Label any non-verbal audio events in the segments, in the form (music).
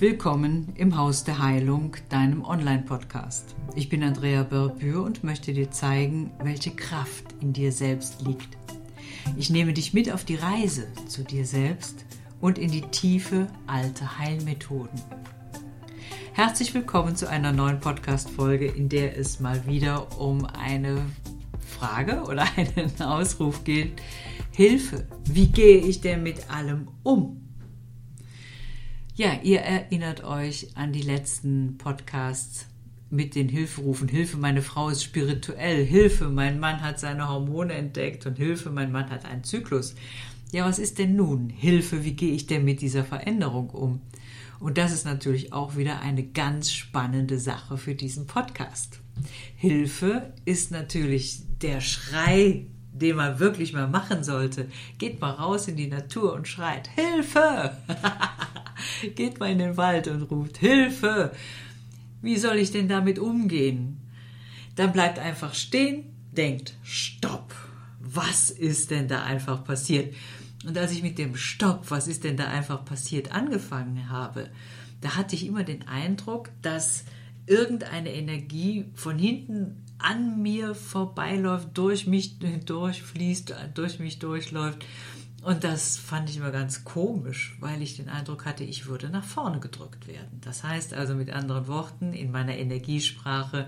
Willkommen im Haus der Heilung, deinem Online-Podcast. Ich bin Andrea Börbür und möchte dir zeigen, welche Kraft in dir selbst liegt. Ich nehme dich mit auf die Reise zu dir selbst und in die tiefe alte Heilmethoden. Herzlich willkommen zu einer neuen Podcast-Folge, in der es mal wieder um eine Frage oder (laughs) einen Ausruf geht. Hilfe, wie gehe ich denn mit allem um? Ja, ihr erinnert euch an die letzten Podcasts mit den Hilferufen. Hilfe, meine Frau ist spirituell. Hilfe, mein Mann hat seine Hormone entdeckt. Und Hilfe, mein Mann hat einen Zyklus. Ja, was ist denn nun? Hilfe, wie gehe ich denn mit dieser Veränderung um? Und das ist natürlich auch wieder eine ganz spannende Sache für diesen Podcast. Hilfe ist natürlich der Schrei, den man wirklich mal machen sollte. Geht mal raus in die Natur und schreit Hilfe! (laughs) geht mal in den Wald und ruft Hilfe. Wie soll ich denn damit umgehen? Dann bleibt einfach stehen, denkt Stopp. Was ist denn da einfach passiert? Und als ich mit dem Stopp, was ist denn da einfach passiert, angefangen habe, da hatte ich immer den Eindruck, dass irgendeine Energie von hinten an mir vorbeiläuft, durch mich durchfließt, durch mich durchläuft und das fand ich immer ganz komisch, weil ich den Eindruck hatte, ich würde nach vorne gedrückt werden. Das heißt also mit anderen Worten in meiner Energiesprache,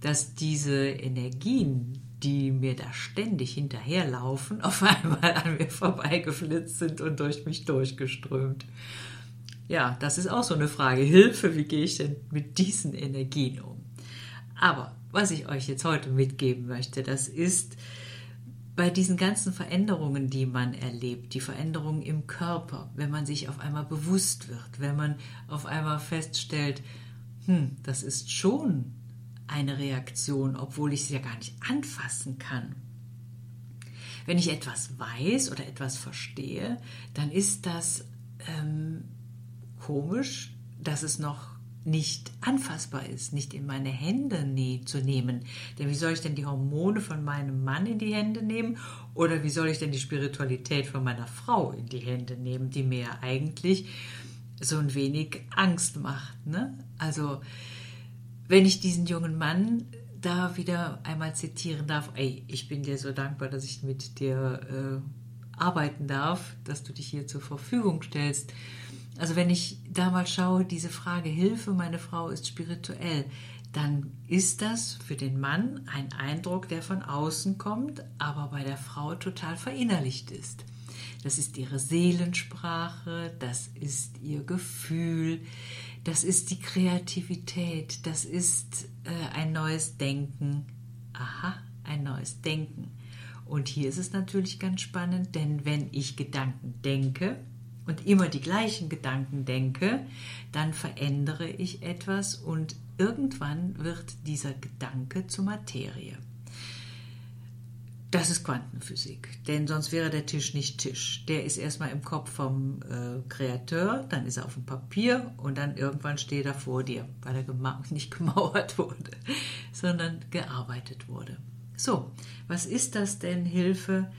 dass diese Energien, die mir da ständig hinterherlaufen, (laughs) auf einmal an mir vorbeigeflitzt sind und durch mich durchgeströmt. Ja, das ist auch so eine Frage. Hilfe, wie gehe ich denn mit diesen Energien um? Aber was ich euch jetzt heute mitgeben möchte, das ist, bei diesen ganzen Veränderungen, die man erlebt, die Veränderungen im Körper, wenn man sich auf einmal bewusst wird, wenn man auf einmal feststellt, hm, das ist schon eine Reaktion, obwohl ich sie ja gar nicht anfassen kann. Wenn ich etwas weiß oder etwas verstehe, dann ist das ähm, komisch, dass es noch nicht anfassbar ist, nicht in meine Hände nie zu nehmen. Denn wie soll ich denn die Hormone von meinem Mann in die Hände nehmen? Oder wie soll ich denn die Spiritualität von meiner Frau in die Hände nehmen, die mir eigentlich so ein wenig Angst macht? Ne? Also, wenn ich diesen jungen Mann da wieder einmal zitieren darf, ey, ich bin dir so dankbar, dass ich mit dir äh, arbeiten darf, dass du dich hier zur Verfügung stellst also wenn ich da mal schaue, diese Frage Hilfe, meine Frau ist spirituell, dann ist das für den Mann ein Eindruck, der von außen kommt, aber bei der Frau total verinnerlicht ist. Das ist ihre Seelensprache, das ist ihr Gefühl, das ist die Kreativität, das ist äh, ein neues Denken. Aha, ein neues Denken. Und hier ist es natürlich ganz spannend, denn wenn ich Gedanken denke, und immer die gleichen Gedanken denke, dann verändere ich etwas und irgendwann wird dieser Gedanke zur Materie. Das ist Quantenphysik, denn sonst wäre der Tisch nicht Tisch. Der ist erstmal im Kopf vom äh, dann ist er auf dem Papier und dann irgendwann steht er vor dir, weil er gema (laughs) nicht gemauert wurde, sondern gearbeitet wurde. So, was ist das denn Hilfe?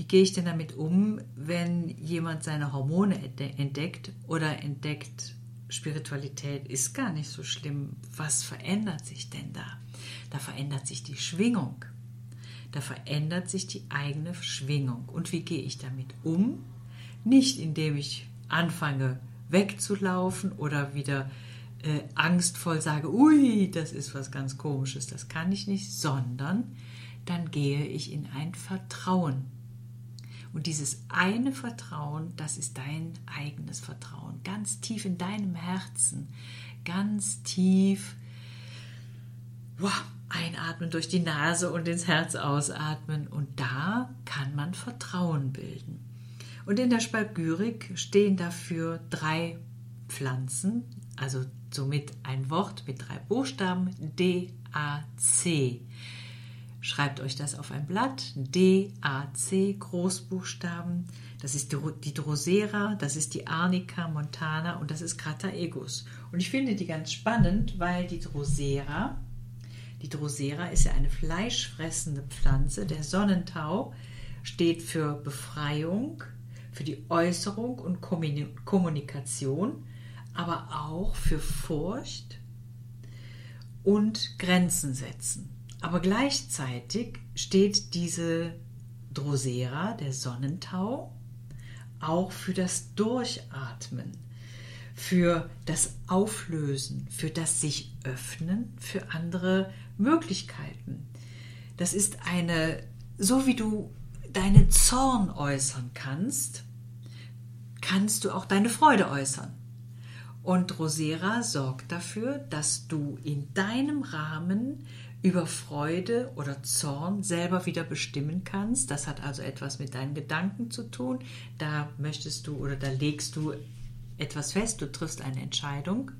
Wie gehe ich denn damit um, wenn jemand seine Hormone entdeckt oder entdeckt, Spiritualität ist gar nicht so schlimm. Was verändert sich denn da? Da verändert sich die Schwingung. Da verändert sich die eigene Schwingung. Und wie gehe ich damit um? Nicht indem ich anfange wegzulaufen oder wieder äh, angstvoll sage, ui, das ist was ganz komisches, das kann ich nicht, sondern dann gehe ich in ein Vertrauen und dieses eine Vertrauen, das ist dein eigenes Vertrauen, ganz tief in deinem Herzen, ganz tief wow, einatmen durch die Nase und ins Herz ausatmen. Und da kann man Vertrauen bilden. Und in der Spalgyrik stehen dafür drei Pflanzen, also somit ein Wort mit drei Buchstaben D, A, C. Schreibt euch das auf ein Blatt. D-A-C, Großbuchstaben. Das ist die Drosera, das ist die Arnica montana und das ist Crataegus. Und ich finde die ganz spannend, weil die Drosera, die Drosera ist ja eine fleischfressende Pflanze. Der Sonnentau steht für Befreiung, für die Äußerung und Kommunikation. aber auch für Furcht und Grenzen setzen. Aber gleichzeitig steht diese Drosera, der Sonnentau, auch für das Durchatmen, für das Auflösen, für das sich öffnen, für andere Möglichkeiten. Das ist eine, so wie du deinen Zorn äußern kannst, kannst du auch deine Freude äußern. Und Rosera sorgt dafür, dass du in deinem Rahmen über Freude oder Zorn selber wieder bestimmen kannst. Das hat also etwas mit deinen Gedanken zu tun. Da möchtest du oder da legst du etwas fest, du triffst eine Entscheidung.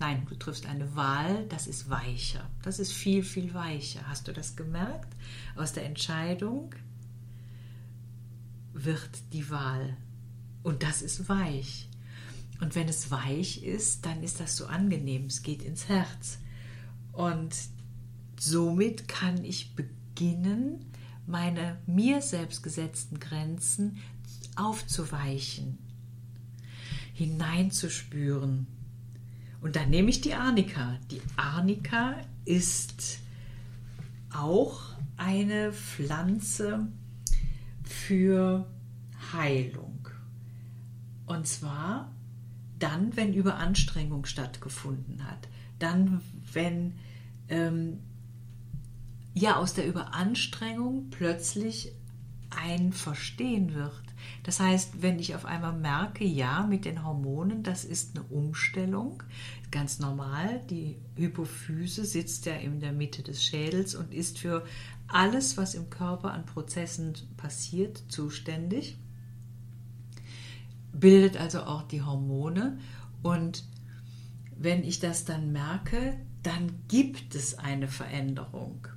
Nein, du triffst eine Wahl, das ist weicher. Das ist viel, viel weicher. Hast du das gemerkt? Aus der Entscheidung wird die Wahl. Und das ist weich. Und wenn es weich ist, dann ist das so angenehm. Es geht ins Herz. Und somit kann ich beginnen, meine mir selbst gesetzten Grenzen aufzuweichen, hineinzuspüren. Und dann nehme ich die Arnika. Die Arnika ist auch eine Pflanze für Heilung. Und zwar dann, wenn Überanstrengung stattgefunden hat. Dann, wenn ähm, ja aus der Überanstrengung plötzlich ein Verstehen wird. Das heißt, wenn ich auf einmal merke, ja, mit den Hormonen, das ist eine Umstellung, ganz normal, die Hypophyse sitzt ja in der Mitte des Schädels und ist für alles, was im Körper an Prozessen passiert, zuständig, bildet also auch die Hormone und wenn ich das dann merke, dann gibt es eine Veränderung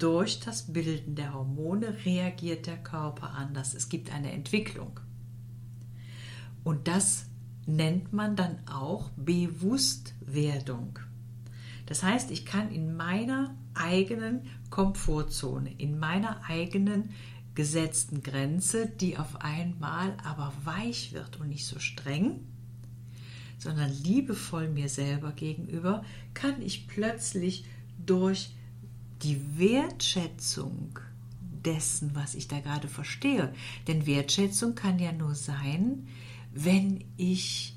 durch das Bilden der Hormone reagiert der Körper anders. Es gibt eine Entwicklung. Und das nennt man dann auch Bewusstwerdung. Das heißt, ich kann in meiner eigenen Komfortzone, in meiner eigenen gesetzten Grenze, die auf einmal aber weich wird und nicht so streng, sondern liebevoll mir selber gegenüber, kann ich plötzlich durch die Wertschätzung dessen, was ich da gerade verstehe. Denn Wertschätzung kann ja nur sein, wenn ich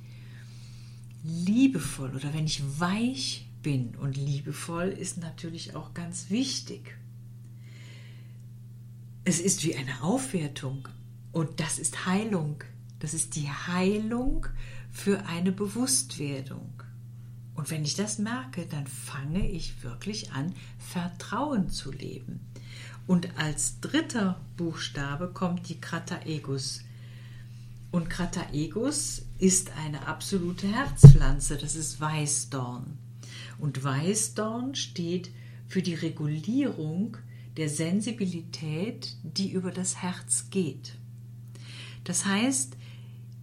liebevoll oder wenn ich weich bin. Und liebevoll ist natürlich auch ganz wichtig. Es ist wie eine Aufwertung und das ist Heilung. Das ist die Heilung für eine Bewusstwerdung. Und wenn ich das merke, dann fange ich wirklich an, Vertrauen zu leben. Und als dritter Buchstabe kommt die Krataegus. Und Krataegus ist eine absolute Herzpflanze, das ist Weißdorn. Und Weißdorn steht für die Regulierung der Sensibilität, die über das Herz geht. Das heißt,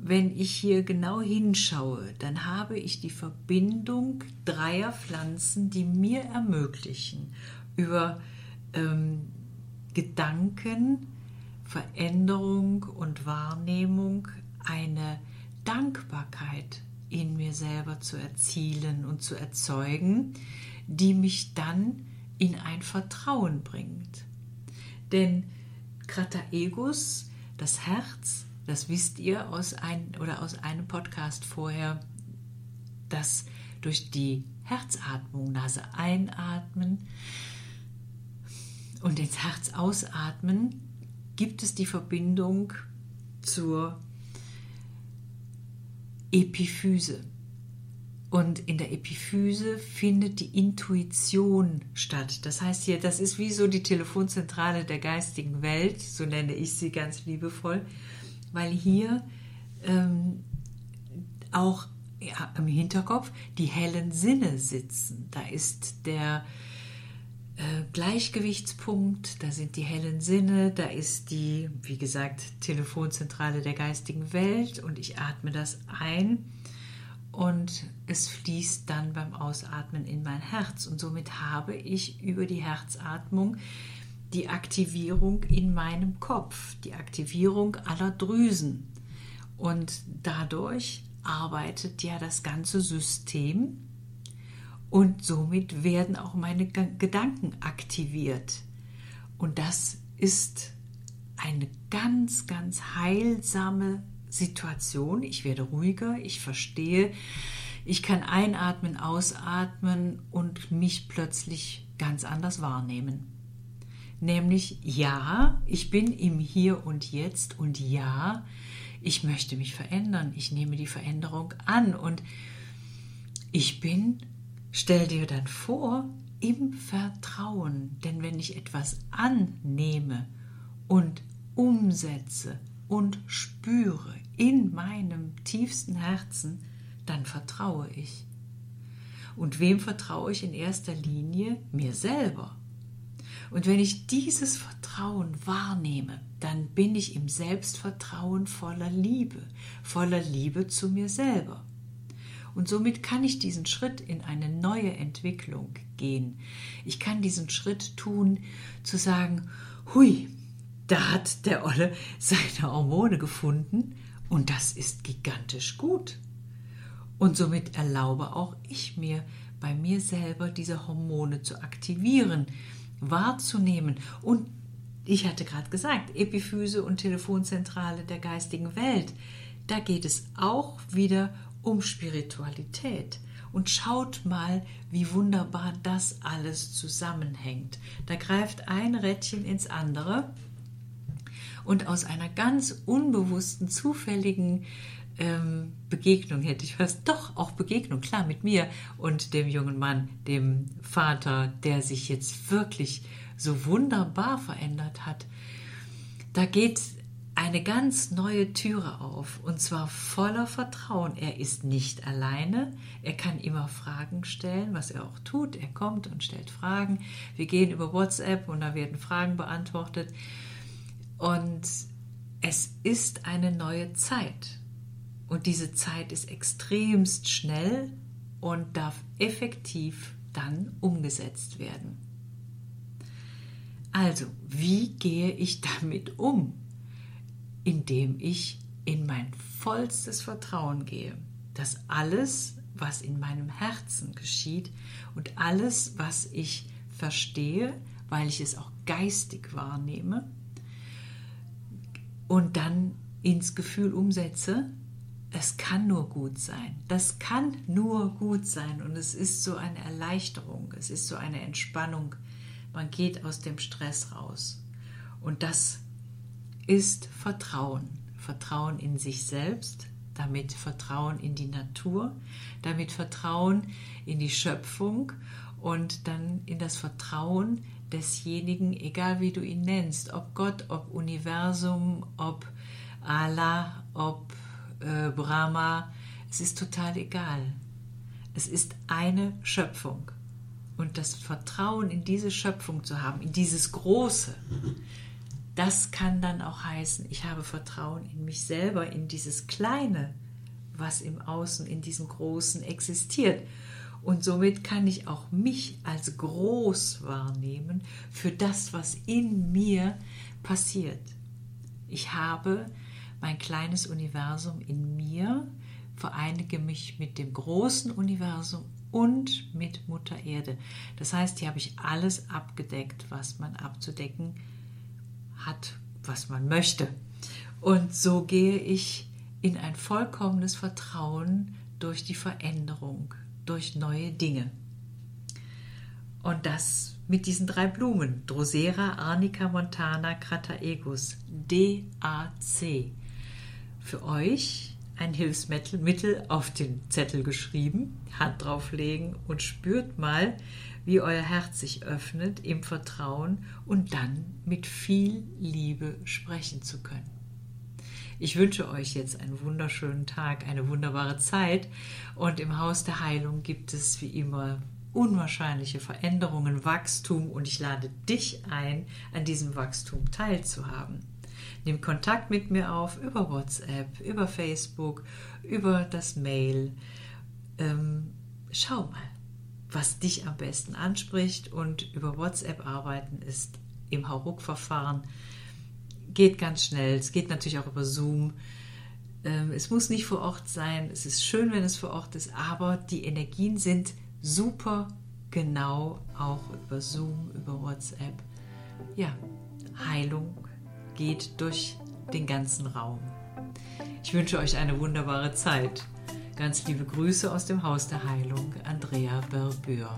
wenn ich hier genau hinschaue, dann habe ich die Verbindung dreier Pflanzen, die mir ermöglichen, über ähm, Gedanken, Veränderung und Wahrnehmung eine Dankbarkeit in mir selber zu erzielen und zu erzeugen, die mich dann in ein Vertrauen bringt. Denn Krataegus, das Herz, das wisst ihr aus, ein, oder aus einem Podcast vorher, dass durch die Herzatmung, Nase einatmen und ins Herz ausatmen, gibt es die Verbindung zur Epiphyse. Und in der Epiphyse findet die Intuition statt. Das heißt hier, das ist wie so die Telefonzentrale der geistigen Welt, so nenne ich sie ganz liebevoll weil hier ähm, auch ja, im Hinterkopf die hellen Sinne sitzen. Da ist der äh, Gleichgewichtspunkt, da sind die hellen Sinne, da ist die, wie gesagt, Telefonzentrale der geistigen Welt und ich atme das ein und es fließt dann beim Ausatmen in mein Herz und somit habe ich über die Herzatmung die Aktivierung in meinem Kopf, die Aktivierung aller Drüsen und dadurch arbeitet ja das ganze System und somit werden auch meine Gedanken aktiviert. Und das ist eine ganz, ganz heilsame Situation. Ich werde ruhiger, ich verstehe, ich kann einatmen, ausatmen und mich plötzlich ganz anders wahrnehmen. Nämlich, ja, ich bin im Hier und Jetzt und ja, ich möchte mich verändern. Ich nehme die Veränderung an und ich bin, stell dir dann vor, im Vertrauen. Denn wenn ich etwas annehme und umsetze und spüre in meinem tiefsten Herzen, dann vertraue ich. Und wem vertraue ich in erster Linie? Mir selber. Und wenn ich dieses Vertrauen wahrnehme, dann bin ich im Selbstvertrauen voller Liebe, voller Liebe zu mir selber. Und somit kann ich diesen Schritt in eine neue Entwicklung gehen. Ich kann diesen Schritt tun, zu sagen, hui, da hat der Olle seine Hormone gefunden und das ist gigantisch gut. Und somit erlaube auch ich mir, bei mir selber diese Hormone zu aktivieren, wahrzunehmen. Und ich hatte gerade gesagt, Epiphyse und Telefonzentrale der geistigen Welt. Da geht es auch wieder um Spiritualität. Und schaut mal, wie wunderbar das alles zusammenhängt. Da greift ein Rädchen ins andere und aus einer ganz unbewussten, zufälligen ähm, Begegnung hätte ich fast, doch auch Begegnung, klar, mit mir und dem jungen Mann, dem Vater, der sich jetzt wirklich so wunderbar verändert hat. Da geht eine ganz neue Türe auf und zwar voller Vertrauen. Er ist nicht alleine, er kann immer Fragen stellen, was er auch tut. Er kommt und stellt Fragen. Wir gehen über WhatsApp und da werden Fragen beantwortet. Und es ist eine neue Zeit. Und diese Zeit ist extremst schnell und darf effektiv dann umgesetzt werden. Also, wie gehe ich damit um? Indem ich in mein vollstes Vertrauen gehe, dass alles, was in meinem Herzen geschieht und alles, was ich verstehe, weil ich es auch geistig wahrnehme und dann ins Gefühl umsetze, es kann nur gut sein. Das kann nur gut sein. Und es ist so eine Erleichterung, es ist so eine Entspannung. Man geht aus dem Stress raus. Und das ist Vertrauen. Vertrauen in sich selbst, damit Vertrauen in die Natur, damit Vertrauen in die Schöpfung und dann in das Vertrauen desjenigen, egal wie du ihn nennst, ob Gott, ob Universum, ob Allah, ob äh, Brahma, es ist total egal. Es ist eine Schöpfung. Und das Vertrauen in diese Schöpfung zu haben, in dieses Große, das kann dann auch heißen, ich habe Vertrauen in mich selber, in dieses Kleine, was im Außen, in diesem Großen existiert. Und somit kann ich auch mich als groß wahrnehmen für das, was in mir passiert. Ich habe mein kleines Universum in mir, vereinige mich mit dem großen Universum und mit Mutter Erde. Das heißt, hier habe ich alles abgedeckt, was man abzudecken hat, was man möchte. Und so gehe ich in ein vollkommenes Vertrauen durch die Veränderung, durch neue Dinge. Und das mit diesen drei Blumen, Drosera, Arnica montana, Crataegus, DAC für euch ein Hilfsmittel auf den Zettel geschrieben, Hand drauflegen und spürt mal, wie euer Herz sich öffnet im Vertrauen und dann mit viel Liebe sprechen zu können. Ich wünsche euch jetzt einen wunderschönen Tag, eine wunderbare Zeit und im Haus der Heilung gibt es wie immer unwahrscheinliche Veränderungen, Wachstum und ich lade dich ein, an diesem Wachstum teilzuhaben. Nimm Kontakt mit mir auf über WhatsApp, über Facebook, über das Mail. Ähm, schau mal, was dich am besten anspricht und über WhatsApp arbeiten ist im Hauruck-Verfahren. Geht ganz schnell. Es geht natürlich auch über Zoom. Ähm, es muss nicht vor Ort sein. Es ist schön, wenn es vor Ort ist, aber die Energien sind super genau auch über Zoom, über WhatsApp. Ja, Heilung geht durch den ganzen Raum. Ich wünsche euch eine wunderbare Zeit. Ganz liebe Grüße aus dem Haus der Heilung, Andrea Berbür.